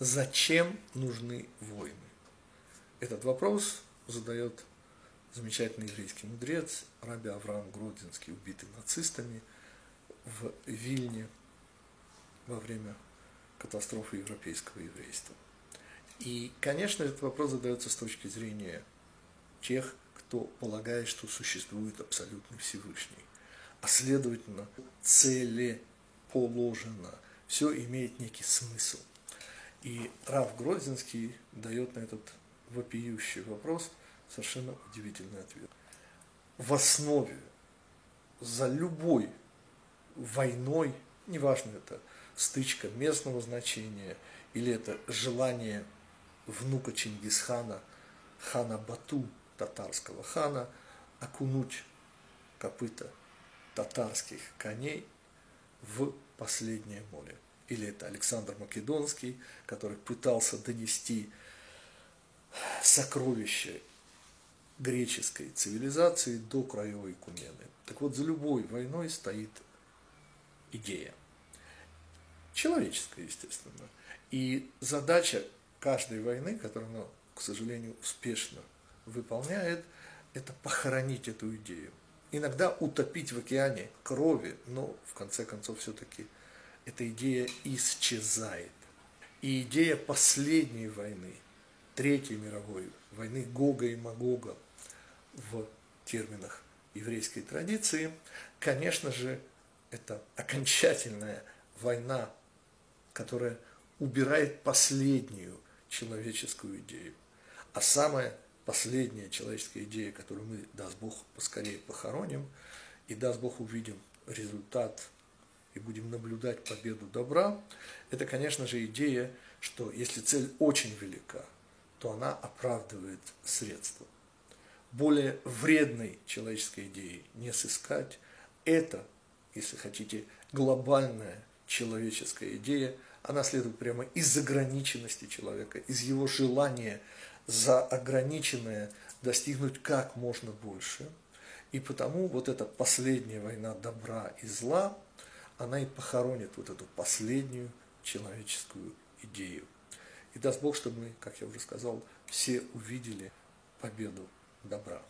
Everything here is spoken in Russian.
Зачем нужны войны? Этот вопрос задает замечательный еврейский мудрец Раби Авраам Гродинский, убитый нацистами в Вильне во время катастрофы европейского еврейства. И, конечно, этот вопрос задается с точки зрения тех, кто полагает, что существует абсолютный Всевышний. А следовательно, целеположено, все имеет некий смысл. И Рав Гродзинский дает на этот вопиющий вопрос совершенно удивительный ответ. В основе за любой войной, неважно это стычка местного значения или это желание внука Чингисхана, хана Бату, татарского хана, окунуть копыта татарских коней в последнее море. Или это Александр Македонский, который пытался донести сокровища греческой цивилизации до краевой Кумены. Так вот, за любой войной стоит идея. Человеческая, естественно. И задача каждой войны, которую она, к сожалению, успешно выполняет, это похоронить эту идею. Иногда утопить в океане крови, но в конце концов все-таки эта идея исчезает. И идея последней войны, Третьей мировой, войны Гога и Магога в терминах еврейской традиции, конечно же, это окончательная война, которая убирает последнюю человеческую идею. А самая последняя человеческая идея, которую мы, даст Бог, поскорее похороним, и даст Бог увидим результат и будем наблюдать победу добра, это, конечно же, идея, что если цель очень велика, то она оправдывает средства. Более вредной человеческой идеи не сыскать. Это, если хотите, глобальная человеческая идея, она следует прямо из заграниченности человека, из его желания за ограниченное достигнуть как можно больше. И потому вот эта последняя война добра и зла, она и похоронит вот эту последнюю человеческую идею. И даст Бог, чтобы мы, как я уже сказал, все увидели победу добра.